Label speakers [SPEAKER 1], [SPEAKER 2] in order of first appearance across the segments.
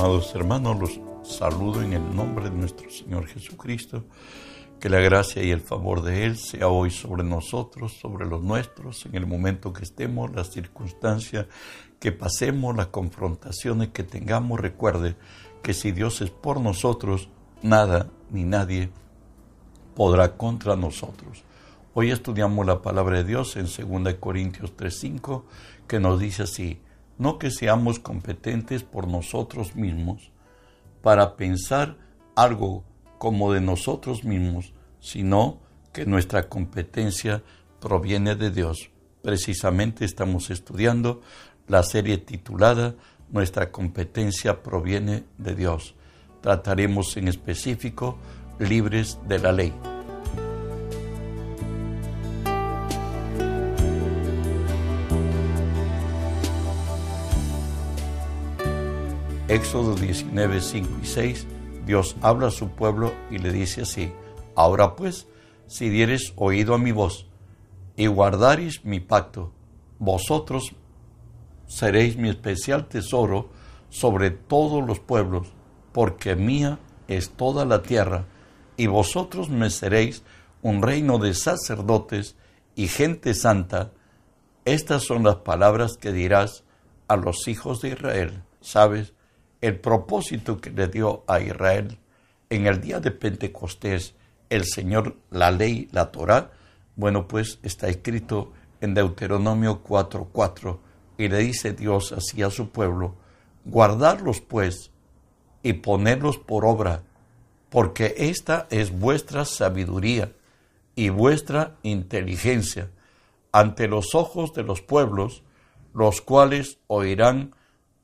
[SPEAKER 1] amados hermanos, los saludo en el nombre de nuestro Señor Jesucristo. Que la gracia y el favor de Él sea hoy sobre nosotros, sobre los nuestros, en el momento que estemos, las circunstancias que pasemos, las confrontaciones que tengamos. Recuerde que si Dios es por nosotros, nada ni nadie podrá contra nosotros. Hoy estudiamos la palabra de Dios en 2 Corintios 3:5, que nos dice así, no que seamos competentes por nosotros mismos para pensar algo como de nosotros mismos, sino que nuestra competencia proviene de Dios. Precisamente estamos estudiando la serie titulada Nuestra competencia proviene de Dios. Trataremos en específico libres de la ley. Éxodo 19, 5 y 6, Dios habla a su pueblo y le dice así, Ahora pues, si dieres oído a mi voz y guardaréis mi pacto, vosotros seréis mi especial tesoro sobre todos los pueblos, porque mía es toda la tierra, y vosotros me seréis un reino de sacerdotes y gente santa. Estas son las palabras que dirás a los hijos de Israel. ¿Sabes? El propósito que le dio a Israel en el día de Pentecostés, el Señor, la ley, la Torah, bueno, pues está escrito en Deuteronomio 4:4 y le dice Dios así a su pueblo, guardarlos pues y ponerlos por obra, porque esta es vuestra sabiduría y vuestra inteligencia ante los ojos de los pueblos, los cuales oirán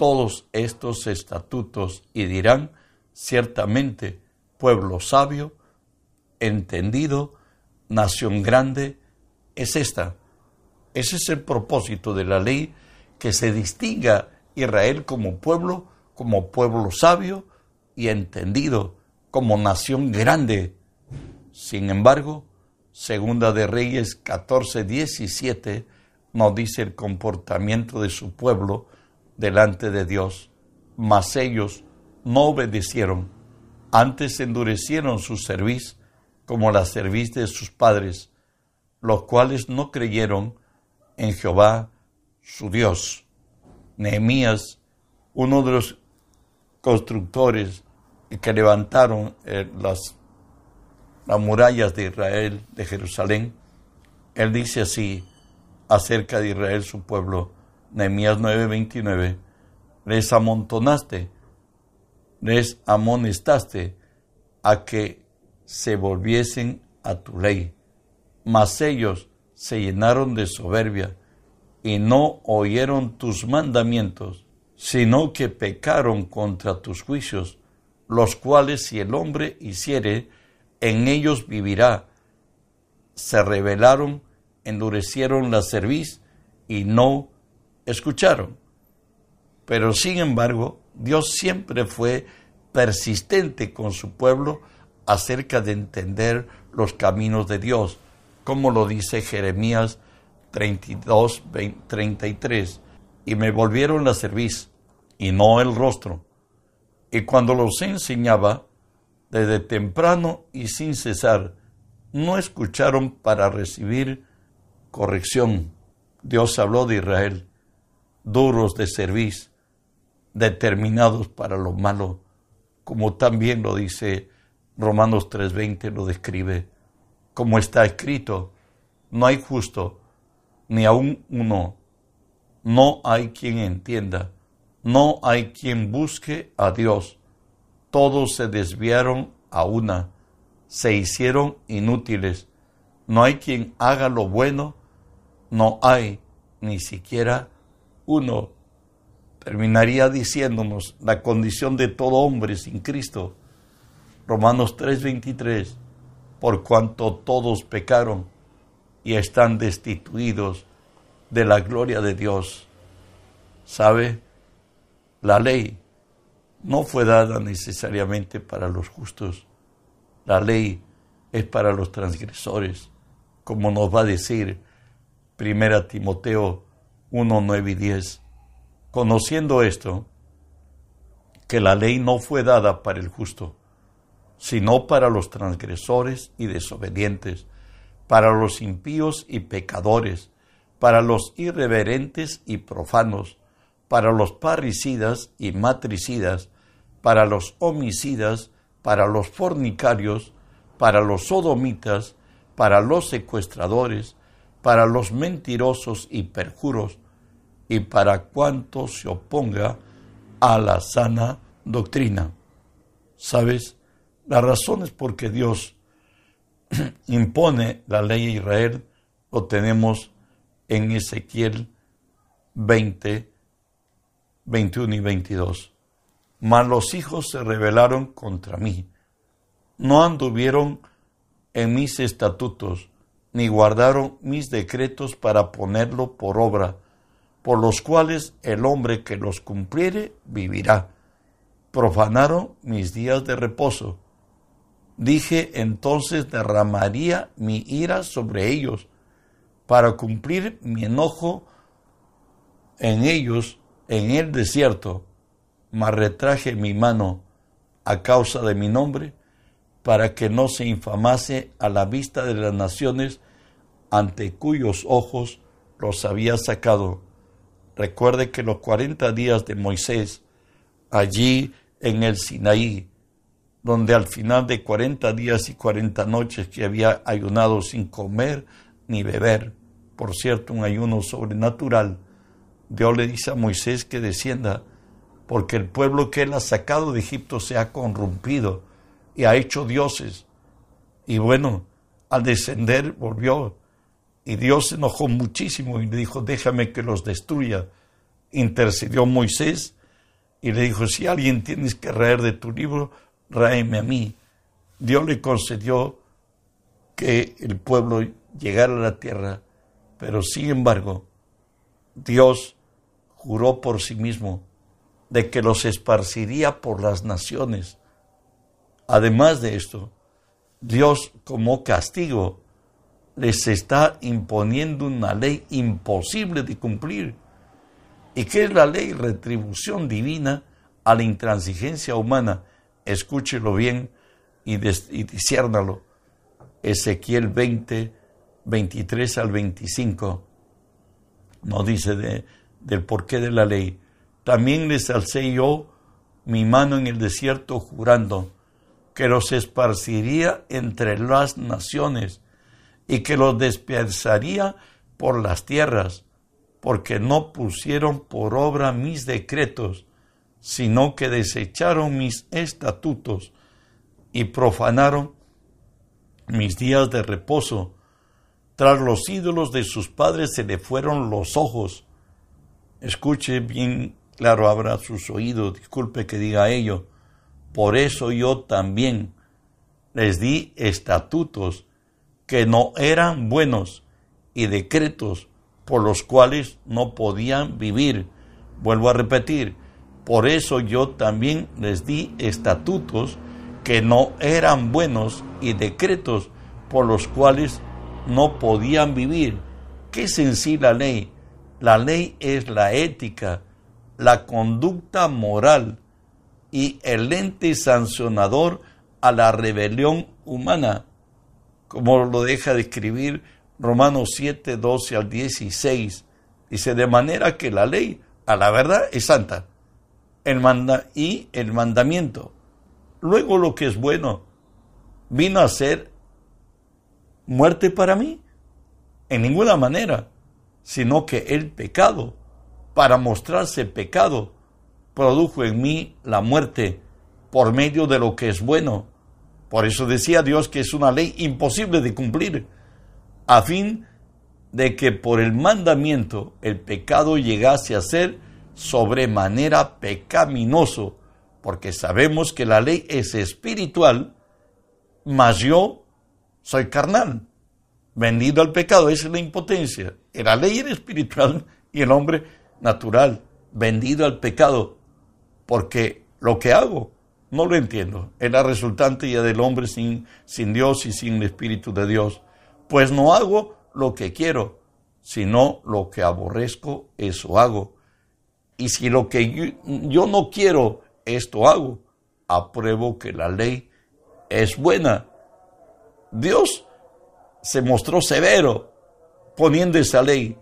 [SPEAKER 1] todos estos estatutos y dirán, ciertamente, pueblo sabio, entendido, nación grande, es esta. Ese es el propósito de la ley, que se distinga Israel como pueblo, como pueblo sabio y entendido, como nación grande. Sin embargo, Segunda de Reyes 14, 17 nos dice el comportamiento de su pueblo, delante de Dios, mas ellos no obedecieron, antes endurecieron su cerviz como la cerviz de sus padres, los cuales no creyeron en Jehová su Dios. Nehemías, uno de los constructores que levantaron eh, las, las murallas de Israel, de Jerusalén, él dice así acerca de Israel, su pueblo, Nehemías 9:29, les amontonaste, les amonestaste a que se volviesen a tu ley, mas ellos se llenaron de soberbia y no oyeron tus mandamientos, sino que pecaron contra tus juicios, los cuales si el hombre hiciere, en ellos vivirá. Se rebelaron, endurecieron la cerviz y no escucharon. Pero sin embargo, Dios siempre fue persistente con su pueblo acerca de entender los caminos de Dios, como lo dice Jeremías 32, 33. Y me volvieron la cerviz y no el rostro. Y cuando los enseñaba, desde temprano y sin cesar, no escucharon para recibir corrección. Dios habló de Israel duros de servicio, determinados para lo malo, como también lo dice Romanos 3:20, lo describe, como está escrito, no hay justo, ni aún uno, no hay quien entienda, no hay quien busque a Dios, todos se desviaron a una, se hicieron inútiles, no hay quien haga lo bueno, no hay ni siquiera uno terminaría diciéndonos la condición de todo hombre sin Cristo. Romanos 3:23, por cuanto todos pecaron y están destituidos de la gloria de Dios. ¿Sabe? La ley no fue dada necesariamente para los justos. La ley es para los transgresores, como nos va a decir Primera Timoteo 1, 9 y 10. Conociendo esto, que la ley no fue dada para el justo, sino para los transgresores y desobedientes, para los impíos y pecadores, para los irreverentes y profanos, para los parricidas y matricidas, para los homicidas, para los fornicarios, para los sodomitas, para los secuestradores, para los mentirosos y perjuros, y para cuanto se oponga a la sana doctrina. ¿Sabes? La razón es porque Dios impone la ley a Israel, lo tenemos en Ezequiel 20, 21 y 22. Mas los hijos se rebelaron contra mí, no anduvieron en mis estatutos, ni guardaron mis decretos para ponerlo por obra, por los cuales el hombre que los cumpliere vivirá. Profanaron mis días de reposo. Dije entonces derramaría mi ira sobre ellos, para cumplir mi enojo en ellos en el desierto, mas retraje mi mano a causa de mi nombre, para que no se infamase a la vista de las naciones ante cuyos ojos los había sacado. Recuerde que los cuarenta días de Moisés, allí en el Sinaí, donde al final de cuarenta días y cuarenta noches que había ayunado sin comer ni beber, por cierto, un ayuno sobrenatural, Dios le dice a Moisés que descienda, porque el pueblo que él ha sacado de Egipto se ha corrompido y ha hecho dioses. Y bueno, al descender volvió y Dios se enojó muchísimo y le dijo, déjame que los destruya. Intercedió Moisés y le dijo, si alguien tienes que raer de tu libro, ráeme a mí. Dios le concedió que el pueblo llegara a la tierra, pero sin embargo, Dios juró por sí mismo de que los esparciría por las naciones. Además de esto, Dios como castigo les está imponiendo una ley imposible de cumplir. ¿Y qué es la ley? Retribución divina a la intransigencia humana. Escúchelo bien y, disciérnalo. Ezequiel 20, 23 al 25. No dice de, del porqué de la ley. También les alcé yo mi mano en el desierto jurando que los esparciría entre las naciones y que los dispersaría por las tierras, porque no pusieron por obra mis decretos, sino que desecharon mis estatutos y profanaron mis días de reposo. Tras los ídolos de sus padres se le fueron los ojos, Escuche bien claro, abra sus oídos, disculpe que diga ello. Por eso yo también les di estatutos que no eran buenos y decretos por los cuales no podían vivir. Vuelvo a repetir, por eso yo también les di estatutos que no eran buenos y decretos por los cuales no podían vivir. ¿Qué es ley? La ley es la ética, la conducta moral y el ente sancionador a la rebelión humana, como lo deja de escribir Romanos 7, 12 al 16. Dice, de manera que la ley, a la verdad, es santa. El manda y el mandamiento. Luego lo que es bueno, vino a ser muerte para mí. En ninguna manera sino que el pecado, para mostrarse pecado, produjo en mí la muerte por medio de lo que es bueno. Por eso decía Dios que es una ley imposible de cumplir, a fin de que por el mandamiento el pecado llegase a ser sobremanera pecaminoso, porque sabemos que la ley es espiritual, mas yo soy carnal vendido al pecado. Esa es la impotencia. La ley era espiritual y el hombre natural, vendido al pecado, porque lo que hago no lo entiendo. Es la resultante ya del hombre sin, sin Dios y sin el Espíritu de Dios. Pues no hago lo que quiero, sino lo que aborrezco, eso hago. Y si lo que yo, yo no quiero esto hago, apruebo que la ley es buena. Dios se mostró severo poniendo esa ley,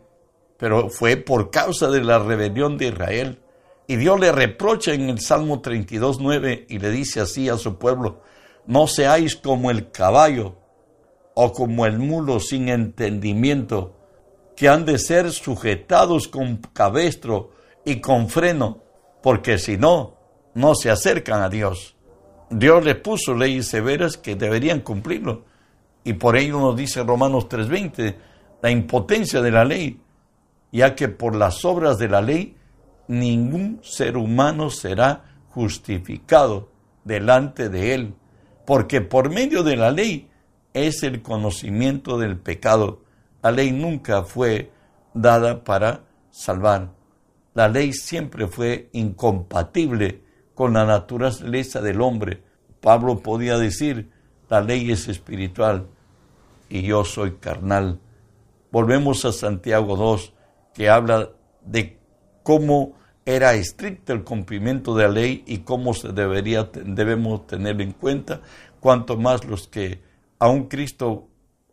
[SPEAKER 1] pero fue por causa de la rebelión de Israel. Y Dios le reprocha en el Salmo 32, 9 y le dice así a su pueblo, no seáis como el caballo o como el mulo sin entendimiento, que han de ser sujetados con cabestro y con freno, porque si no, no se acercan a Dios. Dios les puso leyes severas que deberían cumplirlo. Y por ello nos dice Romanos 3:20, la impotencia de la ley, ya que por las obras de la ley ningún ser humano será justificado delante de él, porque por medio de la ley es el conocimiento del pecado. La ley nunca fue dada para salvar. La ley siempre fue incompatible con la naturaleza del hombre. Pablo podía decir, la ley es espiritual y yo soy carnal. Volvemos a Santiago 2, que habla de cómo era estricto el cumplimiento de la ley y cómo se debería, debemos tenerlo en cuenta, cuanto más los que aún Cristo,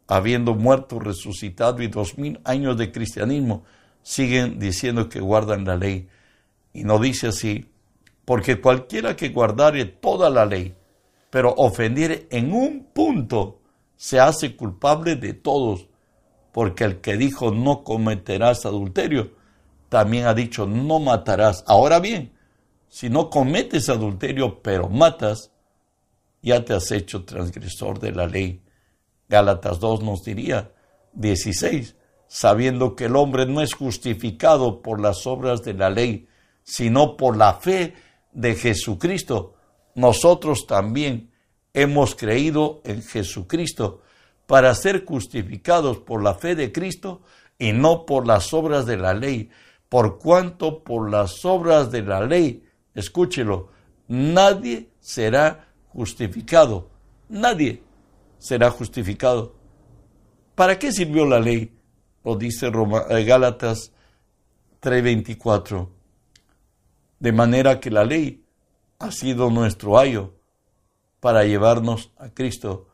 [SPEAKER 1] habiendo muerto, resucitado y dos mil años de cristianismo, siguen diciendo que guardan la ley. Y no dice así, porque cualquiera que guardare toda la ley, pero ofendiere en un punto, se hace culpable de todos, porque el que dijo no cometerás adulterio, también ha dicho, no matarás. Ahora bien, si no cometes adulterio, pero matas, ya te has hecho transgresor de la ley. Gálatas 2 nos diría, 16, sabiendo que el hombre no es justificado por las obras de la ley, sino por la fe de Jesucristo. Nosotros también hemos creído en Jesucristo para ser justificados por la fe de Cristo y no por las obras de la ley, por cuanto por las obras de la ley, escúchelo, nadie será justificado. Nadie será justificado. ¿Para qué sirvió la ley? Lo dice eh, Gálatas 3:24. De manera que la ley ha sido nuestro ayo para llevarnos a Cristo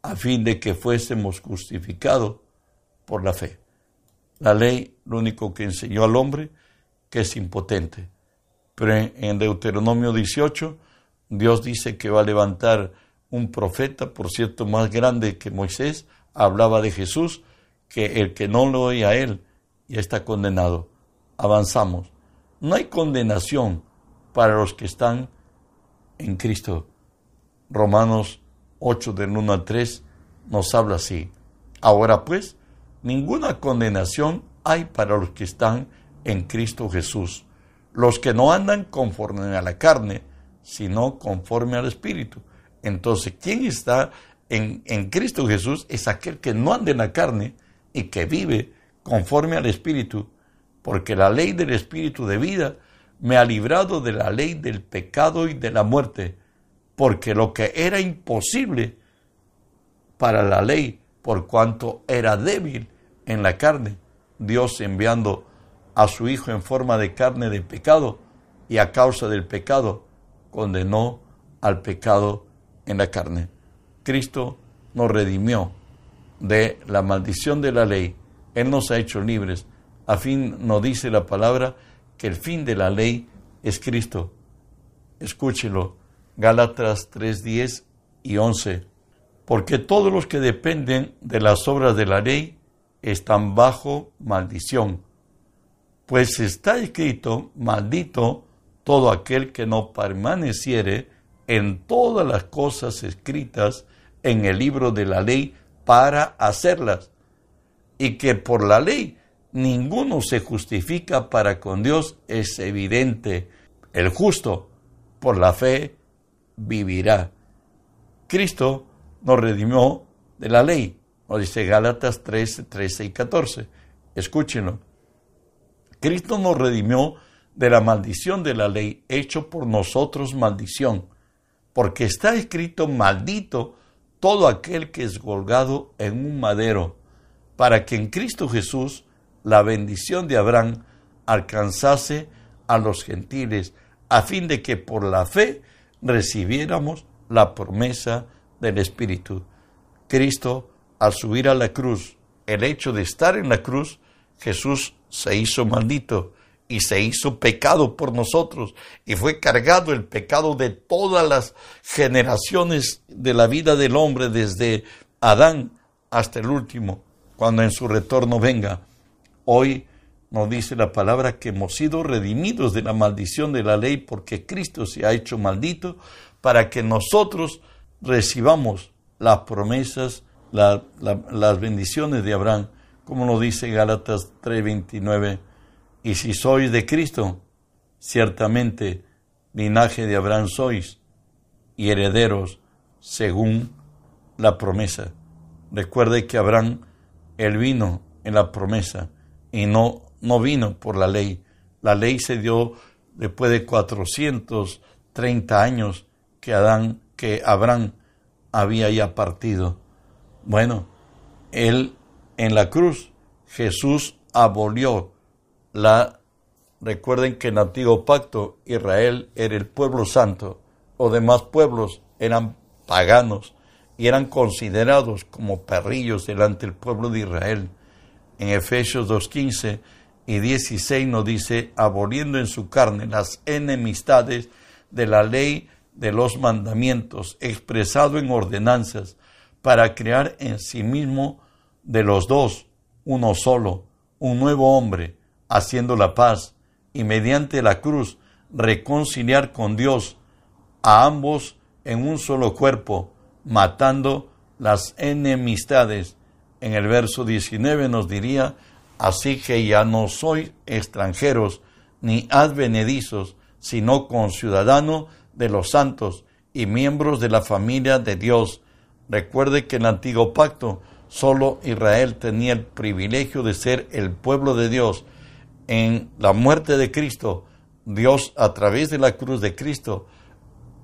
[SPEAKER 1] a fin de que fuésemos justificados por la fe. La ley lo único que enseñó al hombre que es impotente. Pero en Deuteronomio 18, Dios dice que va a levantar un profeta, por cierto, más grande que Moisés, hablaba de Jesús, que el que no lo oye a él ya está condenado. Avanzamos. No hay condenación para los que están en Cristo. Romanos 8 del 1 al 3 nos habla así. Ahora pues, ninguna condenación hay para los que están en Cristo Jesús, los que no andan conforme a la carne, sino conforme al Espíritu. Entonces, ¿quién está en, en Cristo Jesús? Es aquel que no anda en la carne y que vive conforme al Espíritu, porque la ley del Espíritu de vida me ha librado de la ley del pecado y de la muerte, porque lo que era imposible para la ley, por cuanto era débil, en la carne, Dios enviando a su Hijo en forma de carne de pecado y a causa del pecado condenó al pecado en la carne. Cristo nos redimió de la maldición de la ley. Él nos ha hecho libres. A fin nos dice la palabra que el fin de la ley es Cristo. Escúchelo. Gálatas 3, 10 y 11. Porque todos los que dependen de las obras de la ley están bajo maldición. Pues está escrito, maldito todo aquel que no permaneciere en todas las cosas escritas en el libro de la ley para hacerlas, y que por la ley ninguno se justifica para con Dios es evidente. El justo por la fe vivirá. Cristo nos redimió de la ley nos dice Gálatas 13, 13 y 14. Escúchenlo. Cristo nos redimió de la maldición de la ley, hecho por nosotros maldición, porque está escrito maldito todo aquel que es colgado en un madero, para que en Cristo Jesús la bendición de Abraham alcanzase a los gentiles, a fin de que por la fe recibiéramos la promesa del Espíritu. Cristo, al subir a la cruz, el hecho de estar en la cruz, Jesús se hizo maldito y se hizo pecado por nosotros y fue cargado el pecado de todas las generaciones de la vida del hombre desde Adán hasta el último, cuando en su retorno venga. Hoy nos dice la palabra que hemos sido redimidos de la maldición de la ley porque Cristo se ha hecho maldito para que nosotros recibamos las promesas, las bendiciones de Abraham, como nos dice Gálatas 3:29 y si sois de Cristo, ciertamente linaje de Abraham sois y herederos según la promesa. Recuerde que Abraham, él vino en la promesa y no, no vino por la ley. La ley se dio después de 430 años que Adán, que Abraham había ya partido. Bueno, él en la cruz, Jesús abolió la, recuerden que en el antiguo pacto Israel era el pueblo santo, los demás pueblos eran paganos y eran considerados como perrillos delante del pueblo de Israel. En Efesios 2.15 y 16 nos dice, aboliendo en su carne las enemistades de la ley de los mandamientos, expresado en ordenanzas, para crear en sí mismo de los dos uno solo, un nuevo hombre, haciendo la paz y mediante la cruz reconciliar con Dios a ambos en un solo cuerpo, matando las enemistades. En el verso 19 nos diría, así que ya no sois extranjeros ni advenedizos, sino conciudadanos de los santos y miembros de la familia de Dios. Recuerde que en el antiguo pacto solo Israel tenía el privilegio de ser el pueblo de Dios, en la muerte de Cristo, Dios a través de la cruz de Cristo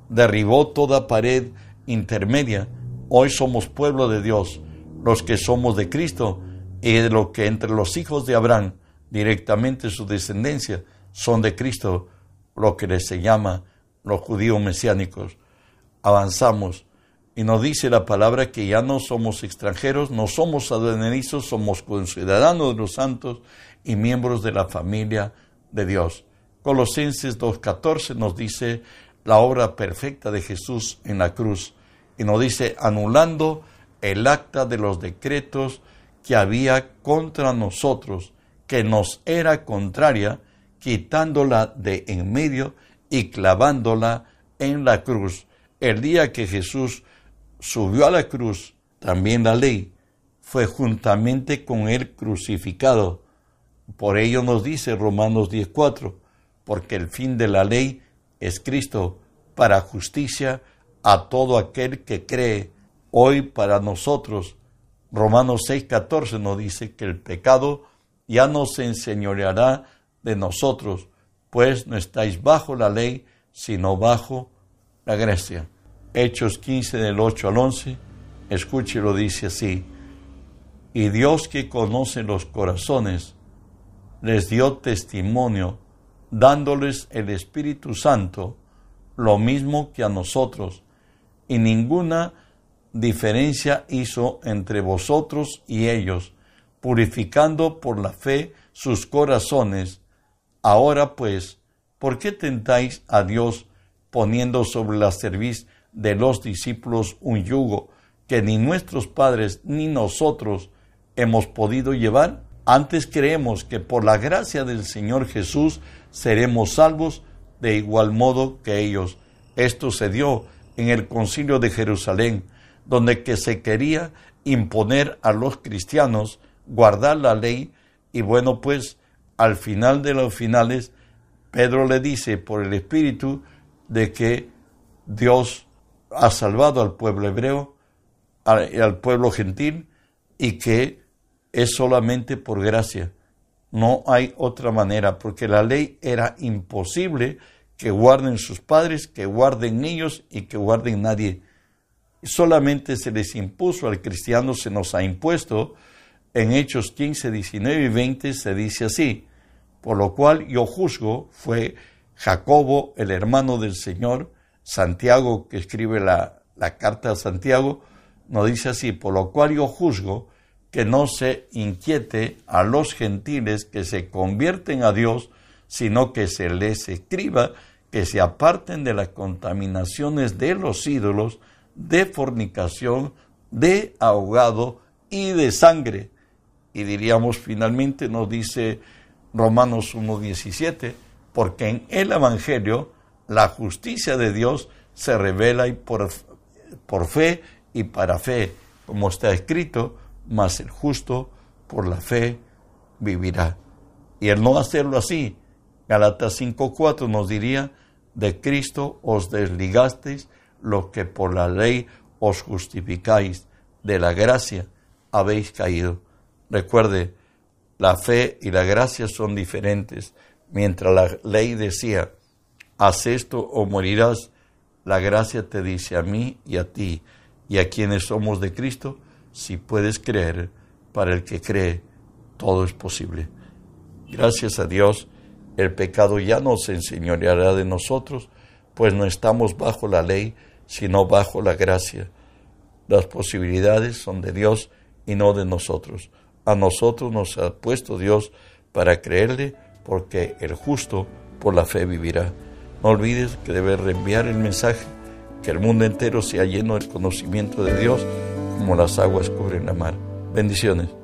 [SPEAKER 1] derribó toda pared intermedia. Hoy somos pueblo de Dios, los que somos de Cristo y de lo que entre los hijos de Abraham, directamente su descendencia, son de Cristo, lo que se llama los judíos mesiánicos. Avanzamos y nos dice la palabra que ya no somos extranjeros, no somos advenedizos, somos ciudadanos de los santos y miembros de la familia de Dios. Colosenses 2.14 nos dice la obra perfecta de Jesús en la cruz y nos dice anulando el acta de los decretos que había contra nosotros, que nos era contraria, quitándola de en medio y clavándola en la cruz. El día que Jesús subió a la cruz, también la ley fue juntamente con él crucificado. Por ello nos dice Romanos 10:4, porque el fin de la ley es Cristo para justicia a todo aquel que cree. Hoy para nosotros, Romanos 6:14 nos dice que el pecado ya no se enseñoreará de nosotros, pues no estáis bajo la ley, sino bajo la gracia. Hechos 15 del 8 al 11, escuche lo dice así. Y Dios que conoce los corazones, les dio testimonio, dándoles el Espíritu Santo, lo mismo que a nosotros, y ninguna diferencia hizo entre vosotros y ellos, purificando por la fe sus corazones. Ahora pues, ¿por qué tentáis a Dios poniendo sobre la cerviz de los discípulos un yugo que ni nuestros padres ni nosotros hemos podido llevar? Antes creemos que por la gracia del Señor Jesús seremos salvos de igual modo que ellos. Esto se dio en el concilio de Jerusalén, donde que se quería imponer a los cristianos guardar la ley y bueno pues al final de los finales Pedro le dice por el Espíritu de que Dios ha salvado al pueblo hebreo, al, pueblo gentil, y que es solamente por gracia. No hay otra manera, porque la ley era imposible que guarden sus padres, que guarden niños y que guarden nadie. Solamente se les impuso al cristiano, se nos ha impuesto. En Hechos 15, 19 y 20 se dice así, por lo cual yo juzgo fue Jacobo, el hermano del Señor, Santiago, que escribe la, la carta a Santiago, nos dice así, por lo cual yo juzgo que no se inquiete a los gentiles que se convierten a Dios, sino que se les escriba que se aparten de las contaminaciones de los ídolos, de fornicación, de ahogado y de sangre. Y diríamos finalmente, nos dice Romanos 1.17, porque en el Evangelio la justicia de Dios se revela y por, por fe y para fe, como está escrito, mas el justo por la fe vivirá. Y el no hacerlo así, Galatas 5.4 nos diría, de Cristo os desligasteis, lo que por la ley os justificáis, de la gracia habéis caído. Recuerde, la fe y la gracia son diferentes. Mientras la ley decía, haz esto o morirás, la gracia te dice a mí y a ti y a quienes somos de Cristo, si puedes creer, para el que cree, todo es posible. Gracias a Dios, el pecado ya no se enseñoreará de nosotros, pues no estamos bajo la ley, sino bajo la gracia. Las posibilidades son de Dios y no de nosotros. A nosotros nos ha puesto Dios para creerle, porque el justo por la fe vivirá. No olvides que debes reenviar el mensaje, que el mundo entero sea lleno del conocimiento de Dios como las aguas cubren la mar. Bendiciones.